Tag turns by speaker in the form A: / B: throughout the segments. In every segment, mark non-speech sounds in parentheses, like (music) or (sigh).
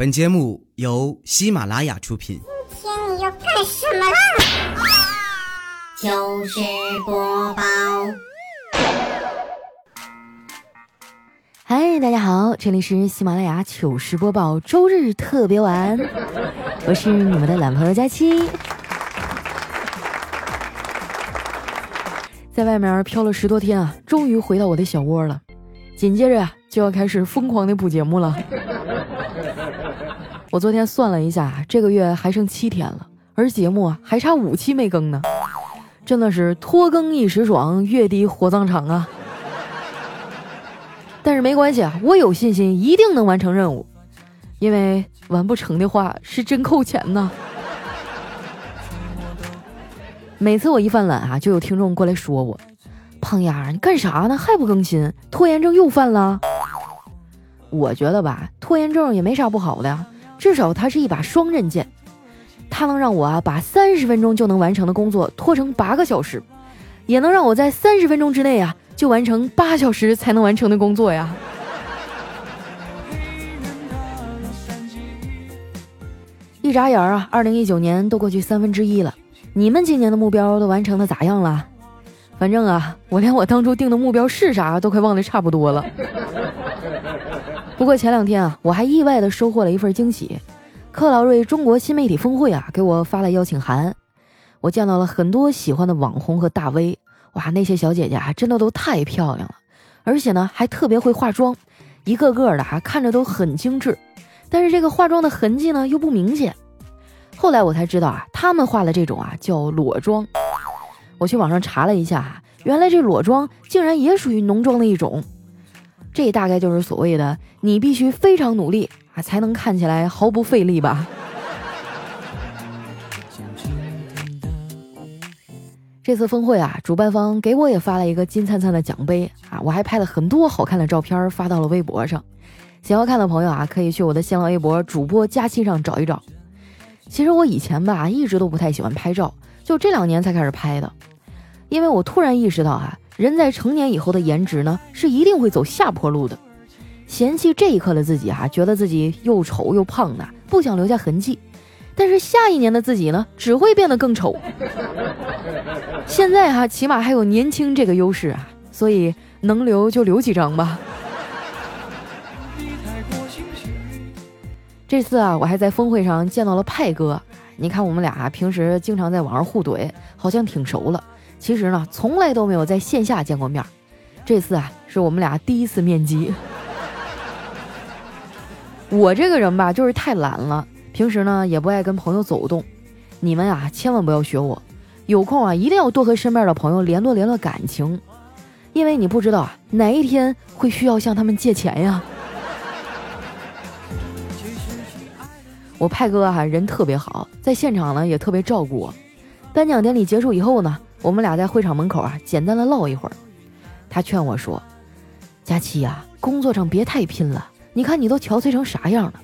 A: 本节目由喜马拉雅出品。
B: 今天你要干什么啦？
C: 糗事播报。
D: 嗨，大家好，这里是喜马拉雅糗事播报周日特别晚，我是你们的懒朋友佳期。在外面飘了十多天啊，终于回到我的小窝了。紧接着呀、就要开始疯狂的补节目了。我昨天算了一下，这个月还剩七天了，而节目啊还差五期没更呢，真的是拖更一时爽，月底火葬场啊！但是没关系啊，我有信心一定能完成任务，因为完不成的话是真扣钱呐。每次我一犯懒啊，就有听众过来说我：“胖丫，你干啥呢？还不更新？拖延症又犯了？”我觉得吧，拖延症也没啥不好的，至少它是一把双刃剑，它能让我啊把三十分钟就能完成的工作拖成八个小时，也能让我在三十分钟之内啊就完成八小时才能完成的工作呀。(laughs) 一眨眼啊，二零一九年都过去三分之一了，你们今年的目标都完成的咋样了？反正啊，我连我当初定的目标是啥都快忘得差不多了。不过前两天啊，我还意外的收获了一份惊喜，克劳瑞中国新媒体峰会啊给我发了邀请函，我见到了很多喜欢的网红和大 V，哇，那些小姐姐啊真的都太漂亮了，而且呢还特别会化妆，一个个的啊看着都很精致，但是这个化妆的痕迹呢又不明显。后来我才知道啊，他们化的这种啊叫裸妆。我去网上查了一下啊，原来这裸妆竟然也属于浓妆的一种。这大概就是所谓的你必须非常努力啊，才能看起来毫不费力吧。这次峰会啊，主办方给我也发了一个金灿灿的奖杯啊，我还拍了很多好看的照片发到了微博上。想要看的朋友啊，可以去我的新浪微博主播佳期上找一找。其实我以前吧，一直都不太喜欢拍照，就这两年才开始拍的，因为我突然意识到啊。人在成年以后的颜值呢，是一定会走下坡路的。嫌弃这一刻的自己、啊，觉得自己又丑又胖的，不想留下痕迹。但是下一年的自己呢，只会变得更丑。现在哈、起码还有年轻这个优势啊，所以能留就留几张吧。这次啊，我还在峰会上见到了派哥。你看我们俩、平时经常在网上互怼，好像挺熟了。其实呢，从来都没有在线下见过面。这次啊，是我们俩第一次面基。(laughs) 我这个人吧，就是太懒了，平时呢也不爱跟朋友走动。你们啊，千万不要学我，有空啊，一定要多和身边的朋友联络联络感情，因为你不知道啊，哪一天会需要向他们借钱呀。我派哥哈、啊、人特别好，在现场呢也特别照顾我。颁奖典礼结束以后呢。我们俩在会场门口啊，简单的唠一会儿。他劝我说：“佳期呀、啊，工作上别太拼了。你看你都憔悴成啥样了，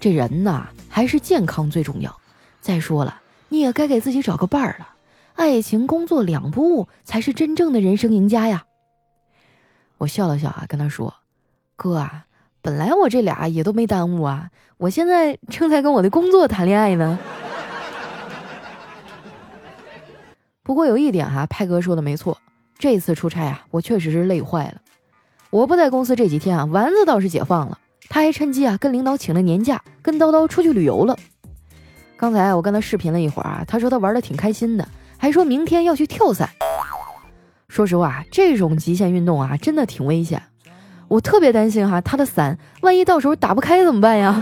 D: 这人呐还是健康最重要。再说了，你也该给自己找个伴儿了。爱情、工作两不误，才是真正的人生赢家呀。”我笑了笑啊，跟他说：“哥啊，本来我这俩也都没耽误啊，我现在正在跟我的工作谈恋爱呢。”不过有一点哈、派哥说的没错，这次出差啊，我确实是累坏了。我不在公司这几天啊，丸子倒是解放了，他还趁机啊跟领导请了年假，跟叨叨出去旅游了。刚才我跟他视频了一会儿啊，他说他玩的挺开心的，还说明天要去跳伞。说实话，这种极限运动啊，真的挺危险，我特别担心哈、他的伞万一到时候打不开怎么办呀？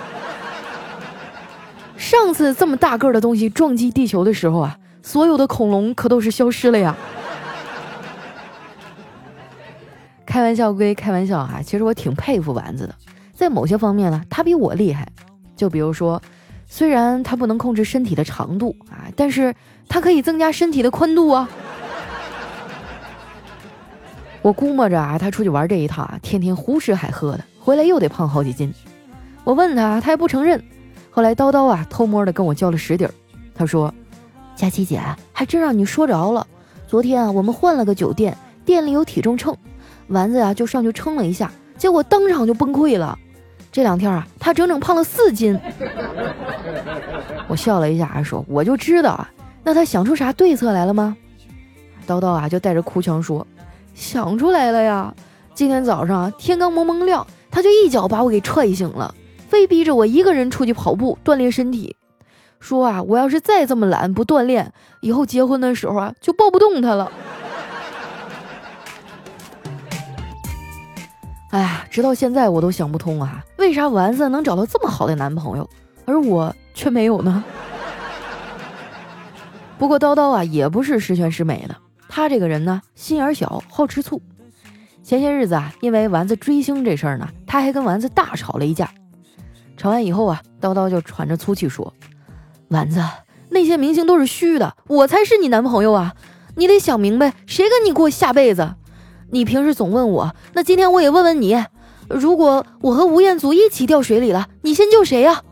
D: (laughs) 上次这么大个的东西撞击地球的时候啊。所有的恐龙可都是消失了呀！开玩笑归开玩笑啊，其实我挺佩服丸子的，在某些方面呢，他比我厉害。就比如说，虽然他不能控制身体的长度啊，但是他可以增加身体的宽度啊。我估摸着啊，他出去玩这一趟啊，天天胡吃海喝的，回来又得胖好几斤。我问他，他还不承认。后来叨叨啊，偷摸的跟我交了实底儿，他说。佳琪姐，还真让你说着了。昨天啊，我们换了个酒店，店里有体重秤，丸子呀、啊、就上去称了一下，结果当场就崩溃了。这两天啊，他整整胖了四斤。我笑了一下，还说：“我就知道啊，那他想出啥对策来了吗？”叨叨啊，就带着哭腔说：“想出来了呀！今天早上天刚蒙蒙亮，他就一脚把我给踹醒了，非逼着我一个人出去跑步锻炼身体。说啊，我要是再这么懒不锻炼，以后结婚的时候啊，就抱不动他了。(laughs) ”哎呀，直到现在我都想不通啊，为啥丸子能找到这么好的男朋友，而我却没有呢？(laughs) 不过叨叨啊，也不是十全十美的。他这个人呢，心眼小，好吃醋。前些日子啊，因为丸子追星这事儿呢，他还跟丸子大吵了一架。吵完以后啊，叨叨就喘着粗气说：“丸子，那些明星都是虚的，我才是你男朋友啊！你得想明白，谁跟你过下辈子？”你平时总问我，那今天我也问问你：如果我和吴彦祖一起掉水里了，你先救谁呀？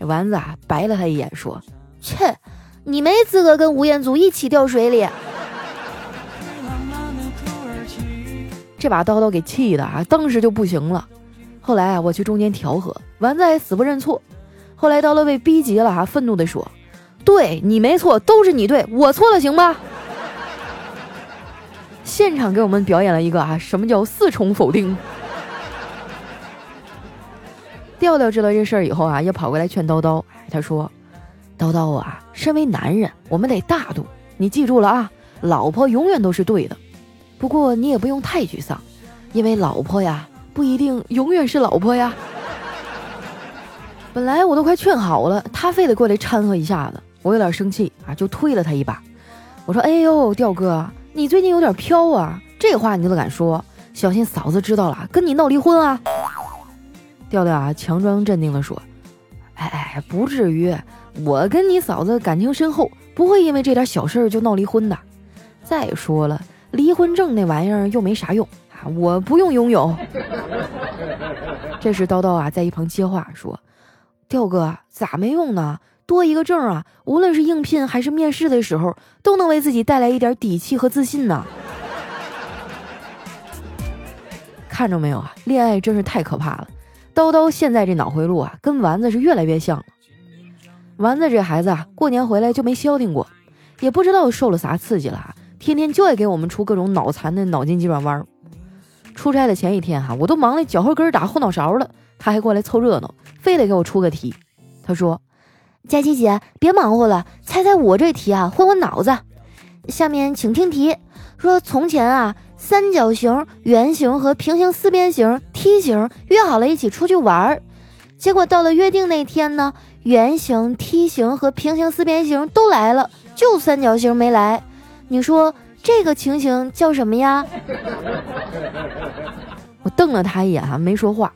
D: 丸子啊，白了他一眼，说：“切，你没资格跟吴彦祖一起掉水里。”这把刀刀给气的啊，当时就不行了。后来啊，我去中间调和，丸子还死不认错。后来叨叨被逼急了啊，愤怒地说：“对你没错，都是你对，我错了，行吧？”现场给我们表演了一个啊，什么叫四重否定？(laughs) 调调知道这事儿以后啊，也跑过来劝叨叨。他说：“叨叨啊，身为男人，我们得大度。你记住了啊，老婆永远都是对的。不过你也不用太沮丧，因为老婆呀，不一定永远是老婆呀。本来我都快劝好了，他非得过来掺和一下子，我有点生气啊，就推了他一把。我说：哎呦，调哥。”你最近有点飘啊，这话你都敢说，小心嫂子知道了跟你闹离婚啊！调调啊，强装镇定地说：“哎哎，不至于，我跟你嫂子感情深厚，不会因为这点小事就闹离婚的。再说了，离婚证那玩意儿又没啥用啊，我不用拥有。”这时叨叨啊，在一旁接话说：“调哥咋没用呢？”多一个证啊，无论是应聘还是面试的时候，都能为自己带来一点底气和自信呢。看着没有啊，恋爱真是太可怕了。叨叨现在这脑回路啊，跟丸子是越来越像了。丸子这孩子啊，过年回来就没消停过，也不知道受了啥刺激了啊，天天就爱给我们出各种脑残的脑筋急转弯。出差的前一天哈，我都忙得脚后跟打后脑勺了，他还过来凑热闹，非得给我出个题。他说。佳琪姐，别忙活了，猜猜我这题啊，换换脑子。下面请听题：说从前啊，三角形、圆形和平行四边形、梯形约好了一起出去玩儿，结果到了约定那天呢，圆形、梯形和平行四边形都来了，就三角形没来。你说这个情形叫什么呀？(laughs) 我瞪了他一眼啊，没说话。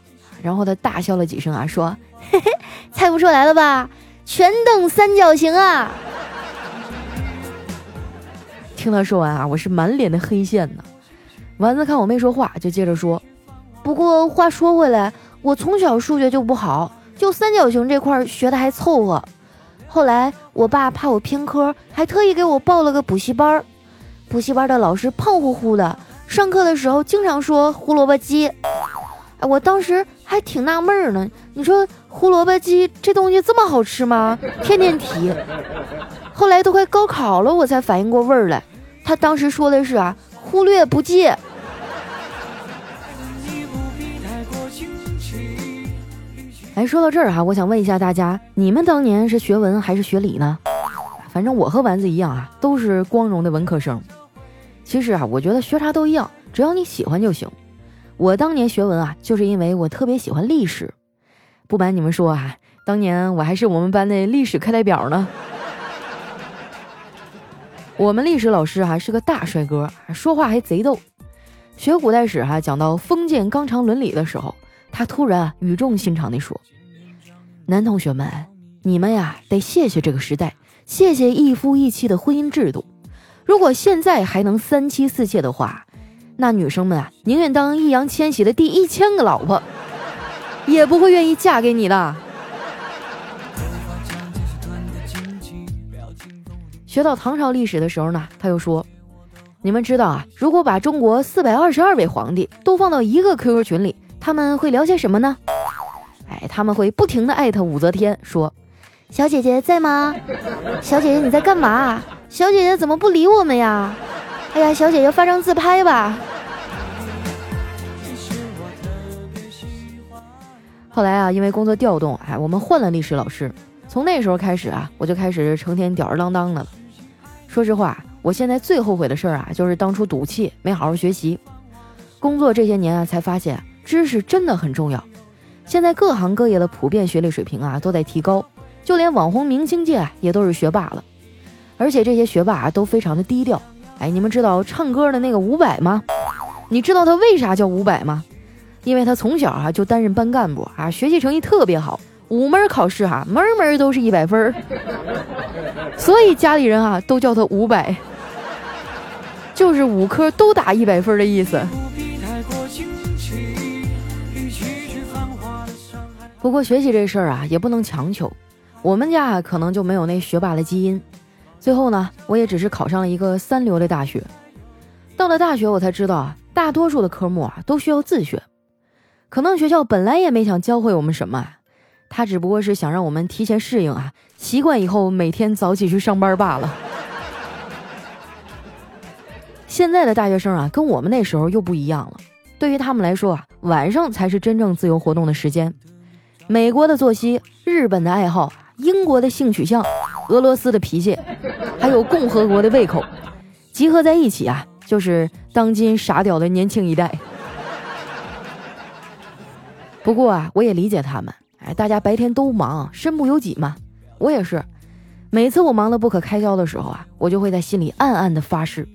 D: 然后他大笑了几声啊，说：“嘿嘿，猜不出来了吧？”全等三角形啊！听他说完啊，我是满脸的黑线呢。丸子看我没说话，就接着说：“不过话说回来，我从小数学就不好，就三角形这块学的还凑合。后来我爸怕我偏科，还特意给我报了个补习班。补习班的老师胖乎乎的，上课的时候经常说胡萝卜鸡。哎，我当时还挺纳闷呢。你说。”胡萝卜鸡这东西这么好吃吗？天天提，后来都快高考了，我才反应过味儿来。他当时说的是啊，忽略不计。哎，说到这儿哈，我想问一下大家，你们当年是学文还是学理呢？反正我和丸子一样啊，都是光荣的文科生。其实啊，我觉得学啥都一样，只要你喜欢就行。我当年学文啊，就是因为我特别喜欢历史。不瞒你们说啊，当年我还是我们班的历史课代表呢。我们历史老师哈是个大帅哥，说话还贼逗。学古代史哈，讲到封建纲常伦理的时候，他突然语重心长地说：“男同学们，你们呀得谢谢这个时代，谢谢一夫一妻的婚姻制度。如果现在还能三妻四妾的话，那女生们啊宁愿当易烊千玺的第一千个老婆。(laughs) ”也不会愿意嫁给你的。学到唐朝历史的时候呢，他又说：“你们知道啊，如果把中国四百二十二位皇帝都放到一个 QQ 群里，他们会聊些什么呢？哎，他们会不停的艾特武则天，说：“小姐姐在吗？小姐姐你在干嘛？小姐姐怎么不理我们呀？哎呀，小姐姐发张自拍吧。”后来啊，因为工作调动，哎，我们换了历史老师。从那时候开始啊，我就开始成天吊儿郎当的了。说实话，我现在最后悔的事儿啊，就是当初赌气没好好学习。工作这些年啊，才发现知识真的很重要。现在各行各业的普遍学历水平啊都在提高，就连网红明星界啊也都是学霸了。而且这些学霸啊都非常的低调。哎，你们知道唱歌的那个伍佰吗？你知道他为啥叫伍佰吗？因为他从小啊就担任班干部啊，学习成绩特别好，五门考试哈门门都是一百分，(laughs) 所以家里人啊都叫他伍佰，就是五科都打一百分的意思。不过学习这事儿啊也不能强求，我们家可能就没有那学霸的基因，最后呢我也只是考上了一个三流的大学。到了大学我才知道啊，大多数的科目啊都需要自学。可能学校本来也没想教会我们什么，他只不过是想让我们提前适应啊，习惯以后每天早起去上班罢了。现在的大学生啊，跟我们那时候又不一样了。对于他们来说啊，晚上才是真正自由活动的时间。美国的作息，日本的爱好，英国的性取向，俄罗斯的脾气，(laughs) 还有共和国的胃口，集合在一起啊，就是当今傻屌的年轻一代。不过啊，我也理解他们。哎，大家白天都忙，身不由己嘛。我也是，每次我忙得不可开交的时候啊，我就会在心里暗暗的发誓，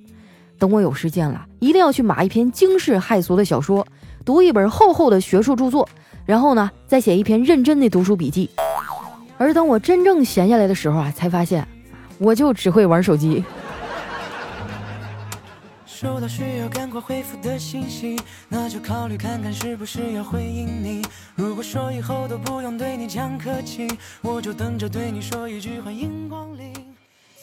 D: 等我有时间了，一定要去码一篇惊世骇俗的小说，读一本厚厚的学术著作，然后呢，再写一篇认真的读书笔记。而等我真正闲下来的时候啊，才发现，我就只会玩手机。(laughs) 收到需要赶快回复的信息，那就考虑看看是不是要回应你。如果说以后都不用对你讲客气，我就等着对你说一句欢迎光临。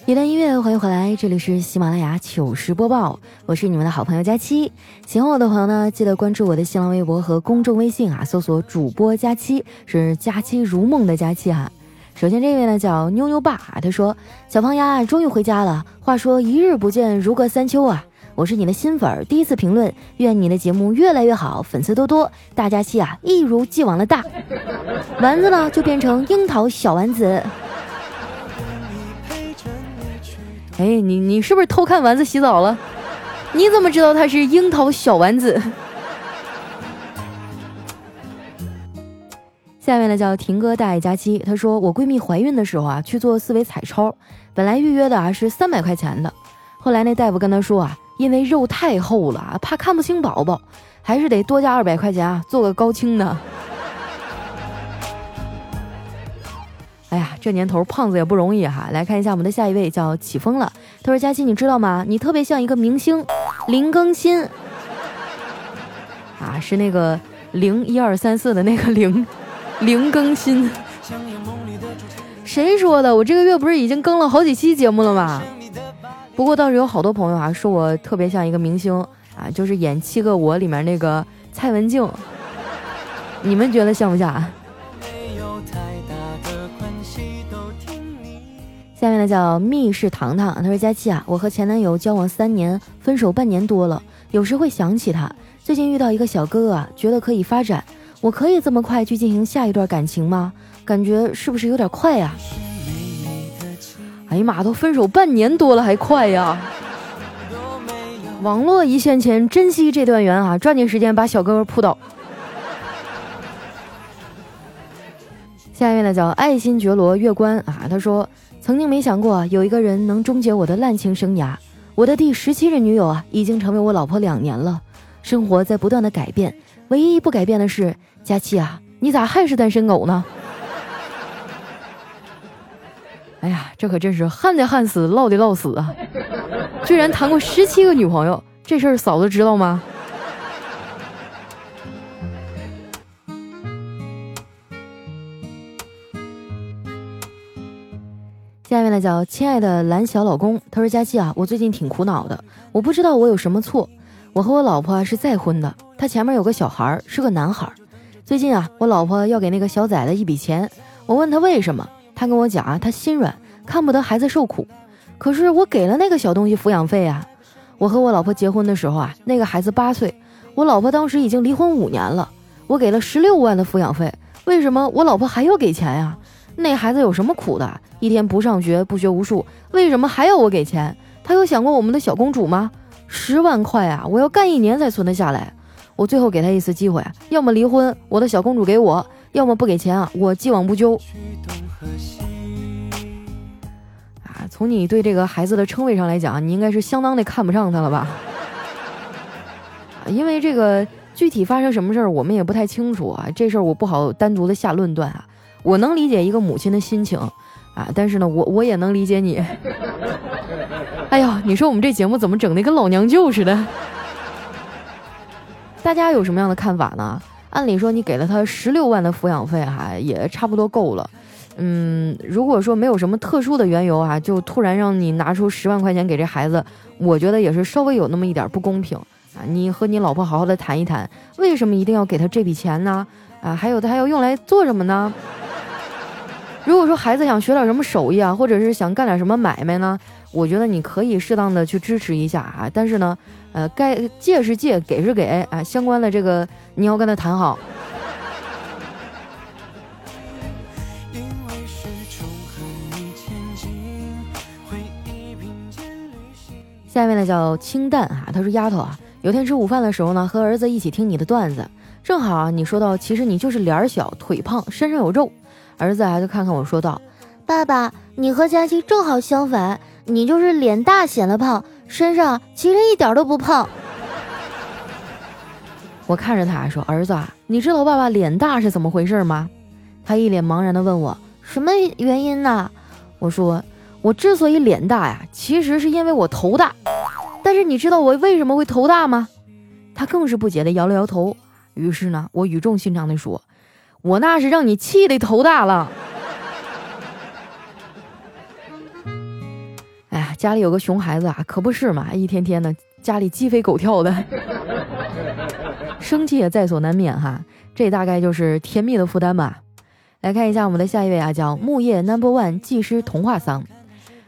D: 一段音乐，欢迎回来，这里是喜马拉雅糗事播报，我是你们的好朋友佳期。喜欢我的朋友呢，记得关注我的新浪微博和公众微信啊，搜索主播佳期，是佳期如梦的佳期哈。首先这位呢叫妞妞爸，他说小胖丫终于回家了，话说一日不见如隔三秋啊。我是你的新粉，第一次评论，愿你的节目越来越好，粉丝多多，大家期啊一如既往的大，丸子呢就变成樱桃小丸子。哎，你你是不是偷看丸子洗澡了？你怎么知道他是樱桃小丸子？下面呢叫婷哥大爱佳期，他说我闺蜜怀孕的时候啊去做四维彩超，本来预约的啊是三百块钱的，后来那大夫跟他说啊。因为肉太厚了，怕看不清宝宝，还是得多加二百块钱啊，做个高清的。(laughs) 哎呀，这年头胖子也不容易哈。来看一下我们的下一位，叫起风了。他说：“佳琪，你知道吗？你特别像一个明星，林更新。啊，是那个零一二三四的那个零，零更新。谁说的？我这个月不是已经更了好几期节目了吗？”不过倒是有好多朋友啊，说我特别像一个明星啊，就是演《七个我》里面那个蔡文静。你们觉得像不像？下面呢叫密室糖糖，他说佳期啊，我和前男友交往三年，分手半年多了，有时会想起他。最近遇到一个小哥哥啊，觉得可以发展，我可以这么快去进行下一段感情吗？感觉是不是有点快呀？哎呀妈，都分手半年多了还快呀！网络一线牵，珍惜这段缘啊，抓紧时间把小哥哥扑倒。下一位呢叫爱新觉罗月关啊，他说曾经没想过有一个人能终结我的滥情生涯。我的第十七任女友啊，已经成为我老婆两年了，生活在不断的改变，唯一不改变的是佳期啊，你咋还是单身狗呢？哎呀，这可真是旱的旱死，涝的涝死啊！居然谈过十七个女朋友，这事儿嫂子知道吗？下面呢叫亲爱的蓝小老公，他说：“佳期啊，我最近挺苦恼的，我不知道我有什么错。我和我老婆是再婚的，他前面有个小孩，是个男孩。最近啊，我老婆要给那个小崽子一笔钱，我问他为什么，他跟我讲啊，他心软，看不得孩子受苦。可是我给了那个小东西抚养费啊。我和我老婆结婚的时候啊，那个孩子八岁，我老婆当时已经离婚五年了，我给了十六万的抚养费，为什么我老婆还要给钱呀？那孩子有什么苦的？一天不上学不学无术，为什么还要我给钱？他有想过我们的小公主吗？十万块啊，我要干一年才存得下来。我最后给他一次机会，要么离婚，我的小公主给我；要么不给钱啊，我既往不咎。啊，从你对这个孩子的称谓上来讲，你应该是相当的看不上他了吧？(laughs) 因为这个具体发生什么事儿，我们也不太清楚啊，这事儿我不好单独的下论断啊。我能理解一个母亲的心情啊，但是呢，我我也能理解你。哎呀，你说我们这节目怎么整的跟老娘舅似的？(laughs) 大家有什么样的看法呢？按理说你给了他十六万的抚养费，哈，也差不多够了。嗯，如果说没有什么特殊的缘由啊，就突然让你拿出十万块钱给这孩子，我觉得也是稍微有那么一点不公平啊。你和你老婆好好的谈一谈，为什么一定要给他这笔钱呢？啊，还有他还要用来做什么呢？如果说孩子想学点什么手艺啊，或者是想干点什么买卖呢？我觉得你可以适当的去支持一下啊，但是呢，呃，该借是借，给是给啊，相关的这个你要跟他谈好。下面呢叫清淡哈，他说丫头啊，有天吃午饭的时候呢，和儿子一起听你的段子，正好啊，你说到其实你就是脸小腿胖，身上有肉，儿子啊就看看我说道，
B: 爸爸，你和佳琪正好相反。你就是脸大显得胖，身上其实一点都不胖。
D: 我看着他说：“儿子，你知道爸爸脸大是怎么回事吗？”他一脸茫然的问我：“
B: 什么原因呢？”
D: 我说：“我之所以脸大呀，其实是因为我头大。但是你知道我为什么会头大吗？”他更是不解的摇了摇头。于是呢，我语重心长地说：“我那是让你气得头大了。(laughs) ”哎呀家里有个熊孩子啊，可不是嘛，一天天的家里鸡飞狗跳的，生气也在所难免哈。这大概就是甜蜜的负担吧。来看一下我们的下一位啊，叫木叶 Number One 技师童话桑。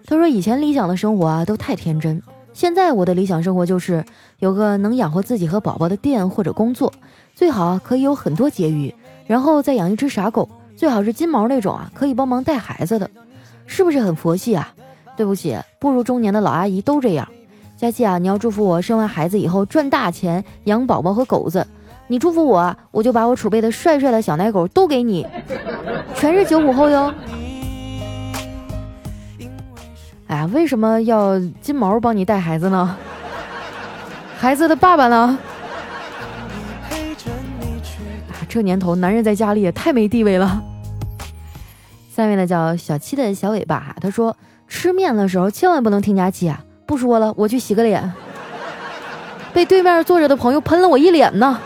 D: 他说以前理想的生活啊都太天真，现在我的理想生活就是有个能养活自己和宝宝的店或者工作，最好可以有很多结余，然后再养一只傻狗，最好是金毛那种啊，可以帮忙带孩子的，是不是很佛系啊？对不起，步入中年的老阿姨都这样。佳琪啊，你要祝福我生完孩子以后赚大钱，养宝宝和狗子。你祝福我，我就把我储备的帅帅的小奶狗都给你，全是九五后哟。哎呀，为什么要金毛帮你带孩子呢？孩子的爸爸呢？这年头，男人在家里也太没地位了。(laughs) 下面呢，叫小七的小尾巴哈，他说。吃面的时候千万不能听佳琪啊！不说了，我去洗个脸。(laughs) 被对面坐着的朋友喷了我一脸呢。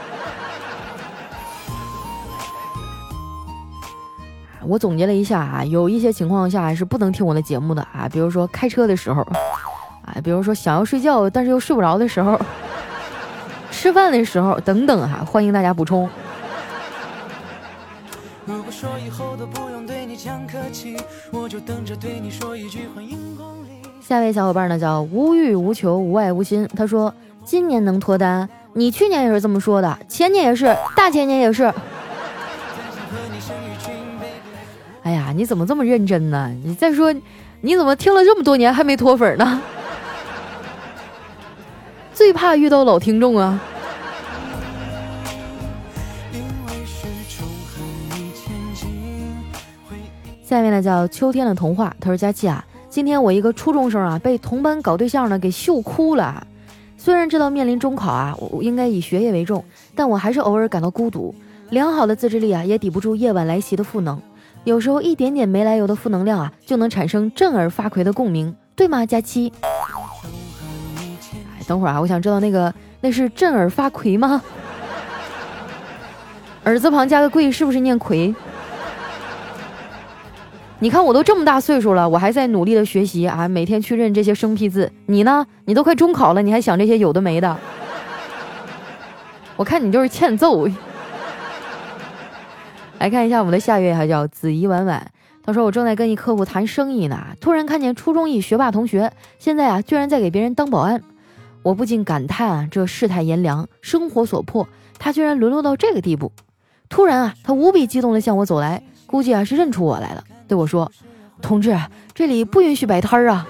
D: (laughs) 我总结了一下啊，有一些情况下是不能听我的节目的啊，比如说开车的时候，啊，比如说想要睡觉但是又睡不着的时候，吃饭的时候等等哈，欢迎大家补充。如果说以后都不用对你讲客气，我就等着对你说一句欢迎光临。下位小伙伴呢叫无欲无求无爱无心，他说今年能脱单，你去年也是这么说的，前年也是，大前年也是。哎呀，你怎么这么认真呢？你再说，你怎么听了这么多年还没脱粉呢？最怕遇到老听众啊。下面呢叫秋天的童话。他说：“佳琪啊，今天我一个初中生啊，被同班搞对象呢给秀哭了。虽然知道面临中考啊，我应该以学业为重，但我还是偶尔感到孤独。良好的自制力啊，也抵不住夜晚来袭的负能。有时候一点点没来由的负能量啊，就能产生震耳发聩的共鸣，对吗，佳期？哎，等会儿啊，我想知道那个那是震耳发聩吗？(laughs) 耳字旁加个贵，是不是念魁？”你看我都这么大岁数了，我还在努力的学习啊，每天去认这些生僻字。你呢？你都快中考了，你还想这些有的没的？我看你就是欠揍。来看一下我们的下一位，还叫子怡婉婉。他说：“我正在跟一客户谈生意呢，突然看见初中一学霸同学，现在啊，居然在给别人当保安。我不禁感叹啊，这世态炎凉，生活所迫，他居然沦落到这个地步。突然啊，他无比激动地向我走来，估计啊是认出我来了，对我说：‘同志，这里不允许摆摊儿啊。’”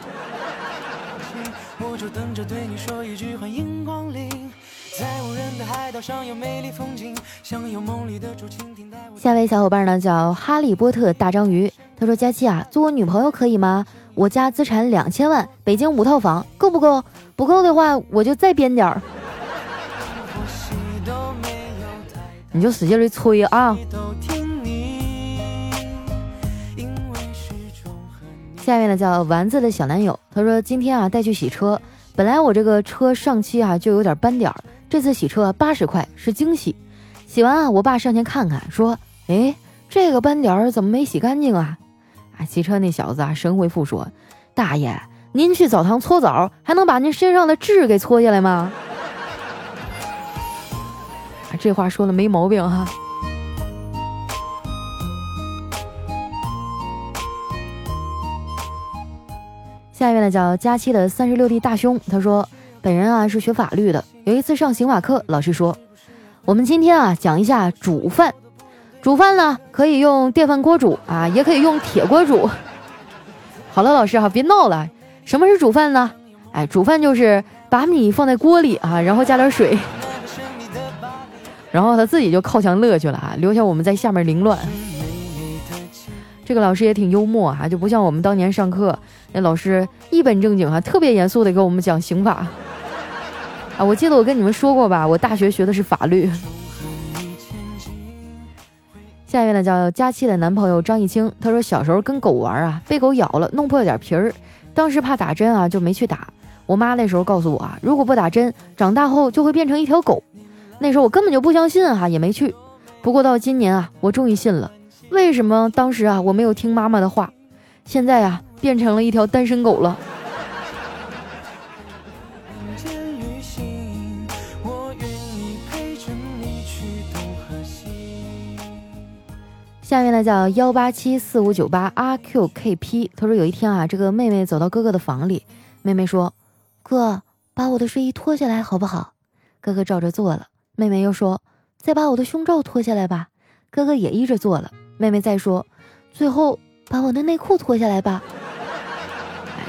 D: 下位小伙伴呢叫哈利波特大章鱼，他说：“佳期啊，做我女朋友可以吗？我家资产两千万，北京五套房，够不够？不够的话，我就再编点儿。(laughs) 你就使劲的吹啊！”下面呢叫丸子的小男友，他说：“今天啊带去洗车，本来我这个车上漆啊就有点斑点儿。”这次洗车八十块是惊喜，洗完啊，我爸上前看看，说：“哎，这个斑点儿怎么没洗干净啊？”啊，洗车那小子啊，神回复说：“大爷，您去澡堂搓澡，还能把您身上的痣给搓下来吗？”啊，这话说的没毛病哈。下一位呢，叫佳期的三十六弟大兄，他说。本人啊是学法律的，有一次上刑法课，老师说，我们今天啊讲一下煮饭。煮饭呢可以用电饭锅煮啊，也可以用铁锅煮。好了，老师哈，别闹了。什么是煮饭呢？哎，煮饭就是把米放在锅里啊，然后加点水，然后他自己就靠墙乐去了啊，留下我们在下面凌乱。这个老师也挺幽默啊，就不像我们当年上课那老师一本正经啊，特别严肃的给我们讲刑法。啊，我记得我跟你们说过吧，我大学学的是法律。下一位呢叫佳期的男朋友张艺清，他说小时候跟狗玩啊，被狗咬了，弄破了点皮儿，当时怕打针啊，就没去打。我妈那时候告诉我啊，如果不打针，长大后就会变成一条狗。那时候我根本就不相信哈，也没去。不过到今年啊，我终于信了。为什么当时啊我没有听妈妈的话？现在啊变成了一条单身狗了。下面呢叫幺八七四五九八 R Q K P，他说有一天啊，这个妹妹走到哥哥的房里，妹妹说：“哥，把我的睡衣脱下来好不好？”哥哥照着做了。妹妹又说：“再把我的胸罩脱下来吧。”哥哥也依着做了。妹妹再说：“最后把我的内裤脱下来吧。”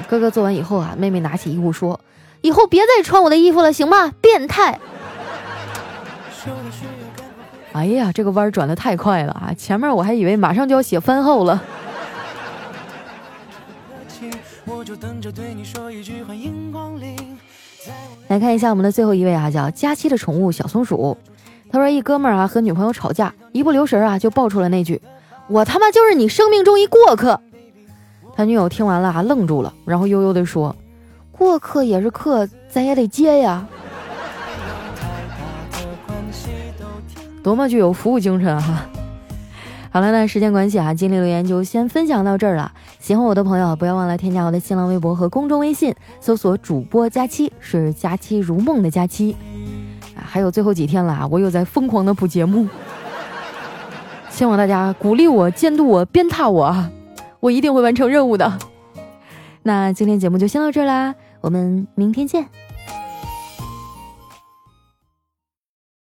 D: 哥哥做完以后啊，妹妹拿起衣物说：“以后别再穿我的衣服了，行吗？变态！” (laughs) 哎呀，这个弯转的太快了啊！前面我还以为马上就要写番后了。(laughs) 来看一下我们的最后一位啊，叫佳期的宠物小松鼠。他说一哥们儿啊和女朋友吵架，一不留神啊就爆出了那句：“我他妈就是你生命中一过客。”他女友听完了啊愣住了，然后悠悠地说：“过客也是客，咱也得接呀。”多么具有服务精神哈！好了，那时间关系啊，今天留言就先分享到这儿了。喜欢我的朋友，不要忘了添加我的新浪微博和公众微信，搜索主播佳期，是佳期如梦的佳期。啊，还有最后几天了啊，我又在疯狂的补节目，希望大家鼓励我、监督我、鞭挞我啊，我一定会完成任务的。那今天节目就先到这儿啦，我们明天见。